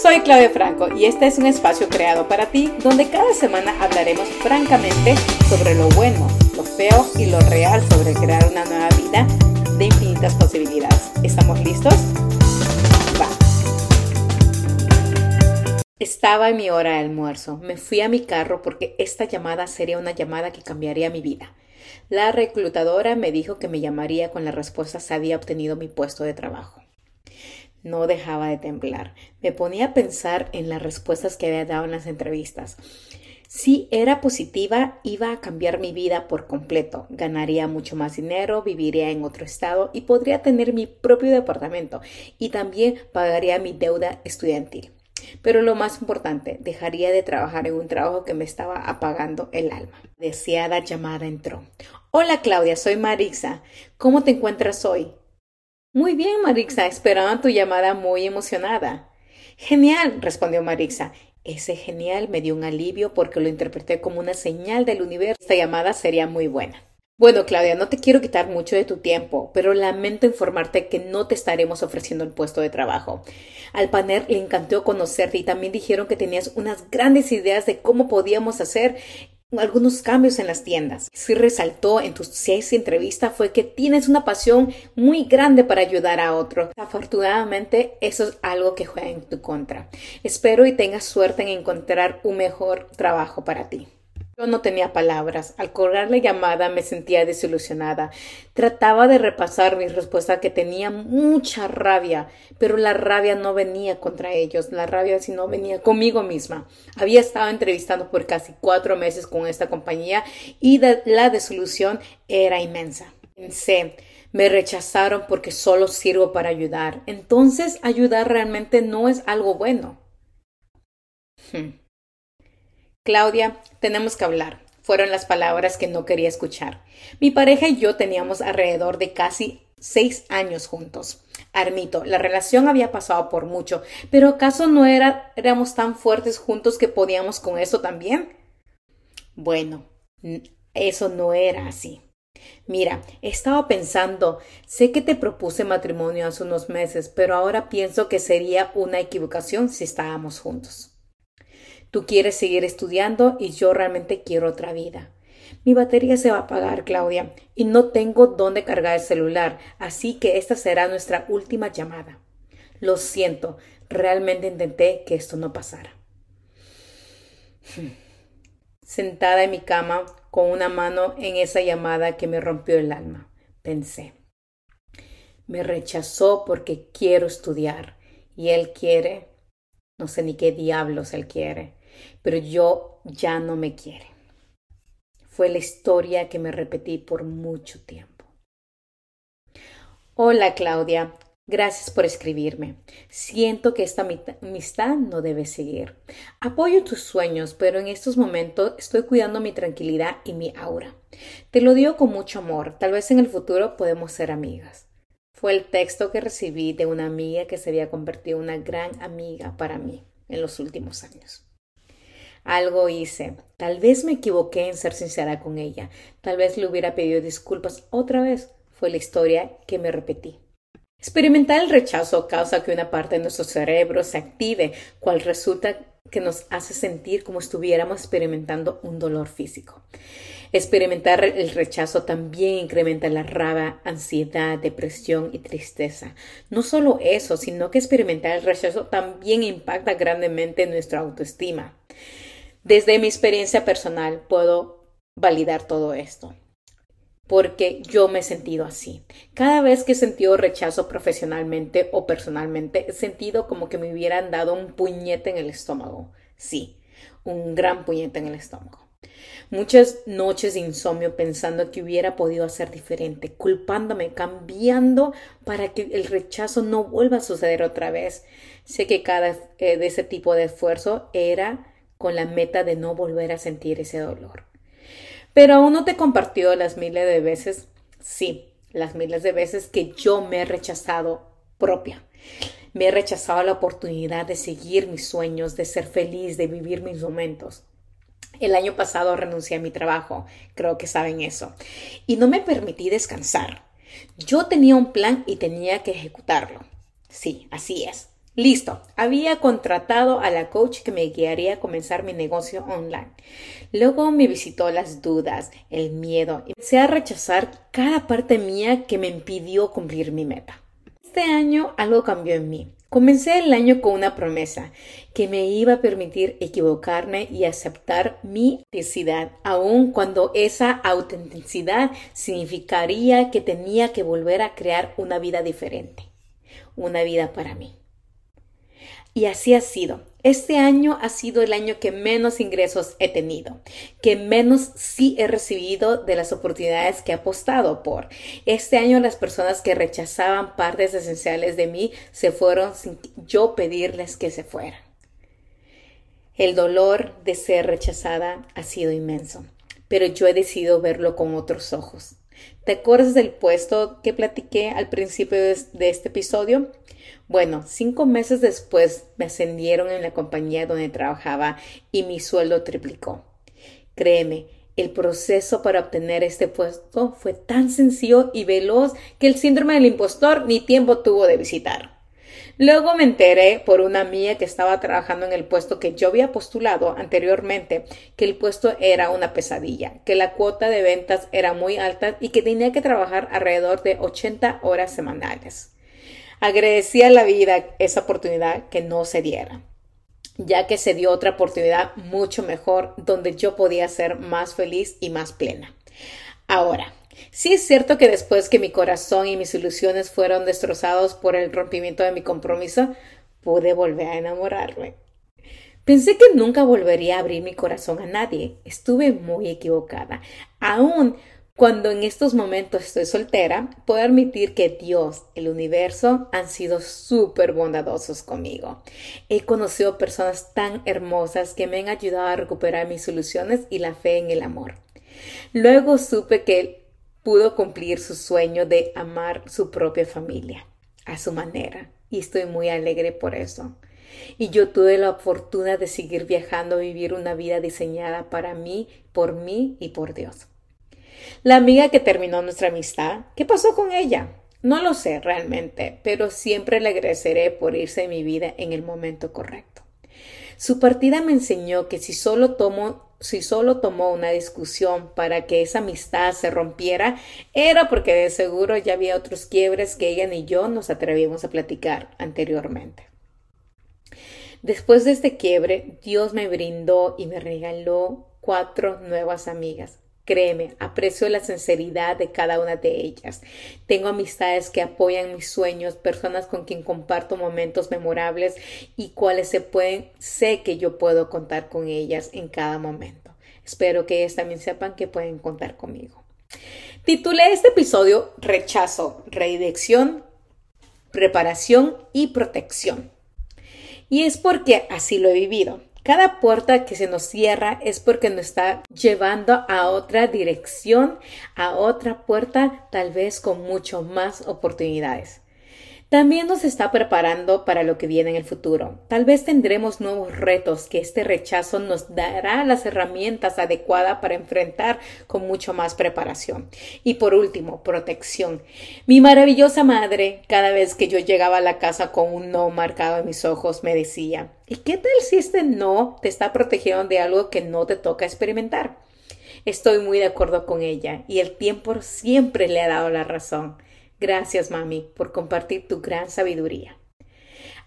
Soy Claudia Franco y este es un espacio creado para ti donde cada semana hablaremos francamente sobre lo bueno, lo feo y lo real sobre crear una nueva vida de infinitas posibilidades. ¿Estamos listos? Va. Estaba en mi hora de almuerzo. Me fui a mi carro porque esta llamada sería una llamada que cambiaría mi vida. La reclutadora me dijo que me llamaría con la respuesta si había obtenido mi puesto de trabajo. No dejaba de temblar. Me ponía a pensar en las respuestas que había dado en las entrevistas. Si era positiva, iba a cambiar mi vida por completo. Ganaría mucho más dinero, viviría en otro estado y podría tener mi propio departamento y también pagaría mi deuda estudiantil. Pero lo más importante, dejaría de trabajar en un trabajo que me estaba apagando el alma. Deseada llamada entró. Hola Claudia, soy Marixa. ¿Cómo te encuentras hoy? Muy bien, Marixa, esperaba tu llamada muy emocionada. Genial, respondió Marixa. Ese genial me dio un alivio porque lo interpreté como una señal del universo. Esta llamada sería muy buena. Bueno, Claudia, no te quiero quitar mucho de tu tiempo, pero lamento informarte que no te estaremos ofreciendo el puesto de trabajo. Al panel le encantó conocerte y también dijeron que tenías unas grandes ideas de cómo podíamos hacer algunos cambios en las tiendas. Si resaltó en tus seis entrevistas fue que tienes una pasión muy grande para ayudar a otros. Afortunadamente, eso es algo que juega en tu contra. Espero y tengas suerte en encontrar un mejor trabajo para ti. Yo no tenía palabras. Al colgar la llamada me sentía desilusionada. Trataba de repasar mi respuesta que tenía mucha rabia, pero la rabia no venía contra ellos, la rabia sino venía conmigo misma. Había estado entrevistando por casi cuatro meses con esta compañía y la desilusión era inmensa. Pensé, me rechazaron porque solo sirvo para ayudar. Entonces ayudar realmente no es algo bueno. Hmm. Claudia, tenemos que hablar. Fueron las palabras que no quería escuchar. Mi pareja y yo teníamos alrededor de casi seis años juntos. Armito, la relación había pasado por mucho, pero ¿acaso no era, éramos tan fuertes juntos que podíamos con eso también? Bueno, eso no era así. Mira, he estado pensando, sé que te propuse matrimonio hace unos meses, pero ahora pienso que sería una equivocación si estábamos juntos. Tú quieres seguir estudiando y yo realmente quiero otra vida. Mi batería se va a apagar, Claudia, y no tengo dónde cargar el celular, así que esta será nuestra última llamada. Lo siento, realmente intenté que esto no pasara. Sentada en mi cama, con una mano en esa llamada que me rompió el alma, pensé. Me rechazó porque quiero estudiar y él quiere, no sé ni qué diablos él quiere pero yo ya no me quiere. Fue la historia que me repetí por mucho tiempo. Hola Claudia, gracias por escribirme. Siento que esta amistad no debe seguir. Apoyo tus sueños, pero en estos momentos estoy cuidando mi tranquilidad y mi aura. Te lo digo con mucho amor. Tal vez en el futuro podemos ser amigas. Fue el texto que recibí de una amiga que se había convertido en una gran amiga para mí en los últimos años. Algo hice. Tal vez me equivoqué en ser sincera con ella. Tal vez le hubiera pedido disculpas otra vez. Fue la historia que me repetí. Experimentar el rechazo causa que una parte de nuestro cerebro se active, cual resulta que nos hace sentir como estuviéramos experimentando un dolor físico. Experimentar el rechazo también incrementa la rabia, ansiedad, depresión y tristeza. No solo eso, sino que experimentar el rechazo también impacta grandemente nuestra autoestima. Desde mi experiencia personal puedo validar todo esto, porque yo me he sentido así. Cada vez que he sentido rechazo profesionalmente o personalmente, he sentido como que me hubieran dado un puñete en el estómago. Sí, un gran puñete en el estómago. Muchas noches de insomnio pensando que hubiera podido hacer diferente, culpándome, cambiando para que el rechazo no vuelva a suceder otra vez. Sé que cada eh, de ese tipo de esfuerzo era con la meta de no volver a sentir ese dolor. Pero aún no te he compartido las miles de veces, sí, las miles de veces que yo me he rechazado propia. Me he rechazado la oportunidad de seguir mis sueños, de ser feliz, de vivir mis momentos. El año pasado renuncié a mi trabajo, creo que saben eso, y no me permití descansar. Yo tenía un plan y tenía que ejecutarlo. Sí, así es. Listo, había contratado a la coach que me guiaría a comenzar mi negocio online. Luego me visitó las dudas, el miedo y empecé a rechazar cada parte mía que me impidió cumplir mi meta. Este año algo cambió en mí. Comencé el año con una promesa que me iba a permitir equivocarme y aceptar mi autenticidad, aun cuando esa autenticidad significaría que tenía que volver a crear una vida diferente, una vida para mí. Y así ha sido. Este año ha sido el año que menos ingresos he tenido, que menos sí he recibido de las oportunidades que he apostado por. Este año las personas que rechazaban partes esenciales de mí se fueron sin yo pedirles que se fueran. El dolor de ser rechazada ha sido inmenso, pero yo he decidido verlo con otros ojos. ¿Te acuerdas del puesto que platiqué al principio de este episodio? Bueno, cinco meses después me ascendieron en la compañía donde trabajaba y mi sueldo triplicó. Créeme, el proceso para obtener este puesto fue tan sencillo y veloz que el síndrome del impostor ni tiempo tuvo de visitar. Luego me enteré por una amiga que estaba trabajando en el puesto que yo había postulado anteriormente que el puesto era una pesadilla, que la cuota de ventas era muy alta y que tenía que trabajar alrededor de 80 horas semanales. Agradecí a la vida esa oportunidad que no se diera, ya que se dio otra oportunidad mucho mejor donde yo podía ser más feliz y más plena. Ahora, sí es cierto que después que mi corazón y mis ilusiones fueron destrozados por el rompimiento de mi compromiso, pude volver a enamorarme. Pensé que nunca volvería a abrir mi corazón a nadie. Estuve muy equivocada. Aún cuando en estos momentos estoy soltera, puedo admitir que Dios, el universo, han sido súper bondadosos conmigo. He conocido personas tan hermosas que me han ayudado a recuperar mis ilusiones y la fe en el amor. Luego supe que pudo cumplir su sueño de amar su propia familia a su manera y estoy muy alegre por eso. Y yo tuve la fortuna de seguir viajando vivir una vida diseñada para mí, por mí y por Dios. La amiga que terminó nuestra amistad, ¿qué pasó con ella? No lo sé realmente, pero siempre le agradeceré por irse de mi vida en el momento correcto. Su partida me enseñó que si solo tomo si solo tomó una discusión para que esa amistad se rompiera, era porque de seguro ya había otros quiebres que ella ni yo nos atrevimos a platicar anteriormente. Después de este quiebre, Dios me brindó y me regaló cuatro nuevas amigas, Créeme, aprecio la sinceridad de cada una de ellas. Tengo amistades que apoyan mis sueños, personas con quien comparto momentos memorables y cuales se pueden, sé que yo puedo contar con ellas en cada momento. Espero que ellas también sepan que pueden contar conmigo. Titulé este episodio Rechazo, redirección, preparación y protección. Y es porque así lo he vivido. Cada puerta que se nos cierra es porque nos está llevando a otra dirección, a otra puerta, tal vez con mucho más oportunidades. También nos está preparando para lo que viene en el futuro. Tal vez tendremos nuevos retos que este rechazo nos dará las herramientas adecuadas para enfrentar con mucho más preparación. Y por último, protección. Mi maravillosa madre, cada vez que yo llegaba a la casa con un no marcado en mis ojos, me decía, ¿y qué tal si este no te está protegiendo de algo que no te toca experimentar? Estoy muy de acuerdo con ella y el tiempo siempre le ha dado la razón. Gracias, mami, por compartir tu gran sabiduría.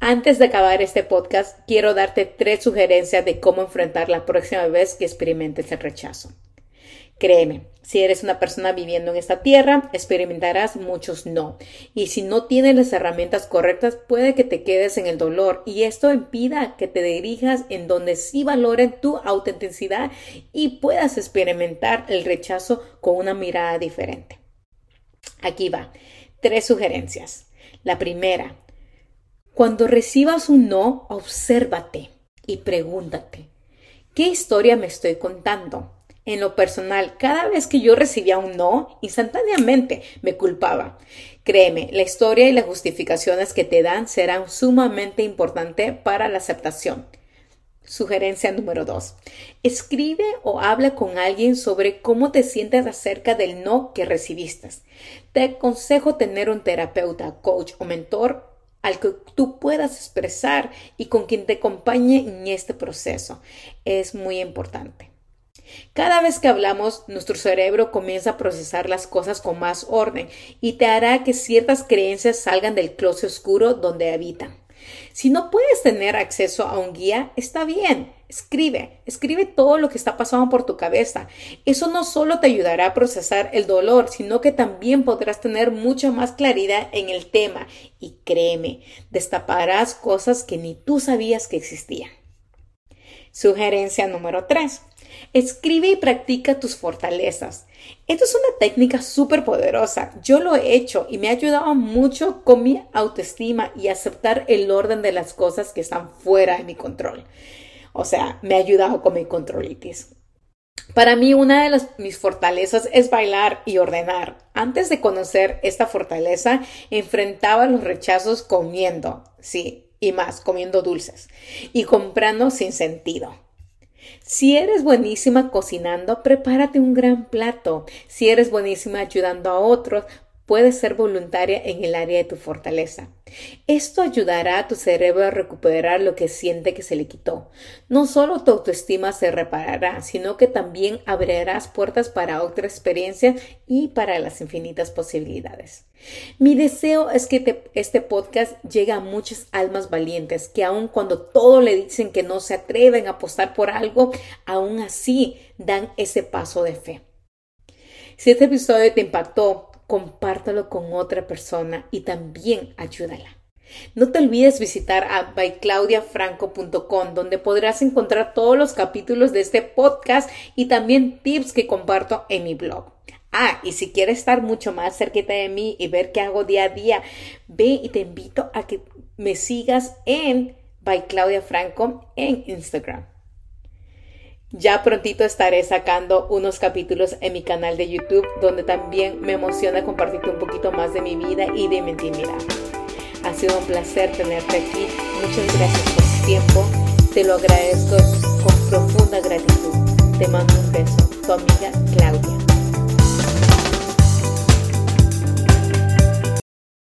Antes de acabar este podcast, quiero darte tres sugerencias de cómo enfrentar la próxima vez que experimentes el rechazo. Créeme, si eres una persona viviendo en esta tierra, experimentarás muchos no. Y si no tienes las herramientas correctas, puede que te quedes en el dolor y esto impida que te dirijas en donde sí valoren tu autenticidad y puedas experimentar el rechazo con una mirada diferente. Aquí va tres sugerencias. La primera, cuando recibas un no, obsérvate y pregúntate, ¿qué historia me estoy contando? En lo personal, cada vez que yo recibía un no, instantáneamente me culpaba. Créeme, la historia y las justificaciones que te dan serán sumamente importantes para la aceptación. Sugerencia número dos. Escribe o habla con alguien sobre cómo te sientes acerca del no que recibiste. Te aconsejo tener un terapeuta, coach o mentor al que tú puedas expresar y con quien te acompañe en este proceso. Es muy importante. Cada vez que hablamos, nuestro cerebro comienza a procesar las cosas con más orden y te hará que ciertas creencias salgan del closet oscuro donde habitan. Si no puedes tener acceso a un guía, está bien. Escribe, escribe todo lo que está pasando por tu cabeza. Eso no solo te ayudará a procesar el dolor, sino que también podrás tener mucha más claridad en el tema. Y créeme, destaparás cosas que ni tú sabías que existían. Sugerencia número 3. Escribe y practica tus fortalezas. Esto es una técnica súper poderosa. Yo lo he hecho y me ha ayudado mucho con mi autoestima y aceptar el orden de las cosas que están fuera de mi control. O sea, me ha ayudado con mi controlitis. Para mí, una de las, mis fortalezas es bailar y ordenar. Antes de conocer esta fortaleza, enfrentaba los rechazos comiendo, sí, y más, comiendo dulces y comprando sin sentido. Si eres buenísima cocinando, prepárate un gran plato. Si eres buenísima ayudando a otros, puedes ser voluntaria en el área de tu fortaleza. Esto ayudará a tu cerebro a recuperar lo que siente que se le quitó. No solo tu autoestima se reparará, sino que también abrirás puertas para otra experiencia y para las infinitas posibilidades. Mi deseo es que este podcast llegue a muchas almas valientes que aun cuando todo le dicen que no se atreven a apostar por algo, aún así dan ese paso de fe. Si este episodio te impactó, compártelo con otra persona y también ayúdala. No te olvides visitar a byclaudiafranco.com donde podrás encontrar todos los capítulos de este podcast y también tips que comparto en mi blog. Ah, y si quieres estar mucho más cerquita de mí y ver qué hago día a día, ve y te invito a que me sigas en By Franco en Instagram. Ya prontito estaré sacando unos capítulos en mi canal de YouTube donde también me emociona compartirte un poquito más de mi vida y de mi intimidad. Ha sido un placer tenerte aquí. Muchas gracias por tu tiempo. Te lo agradezco con profunda gratitud. Te mando un beso. Tu amiga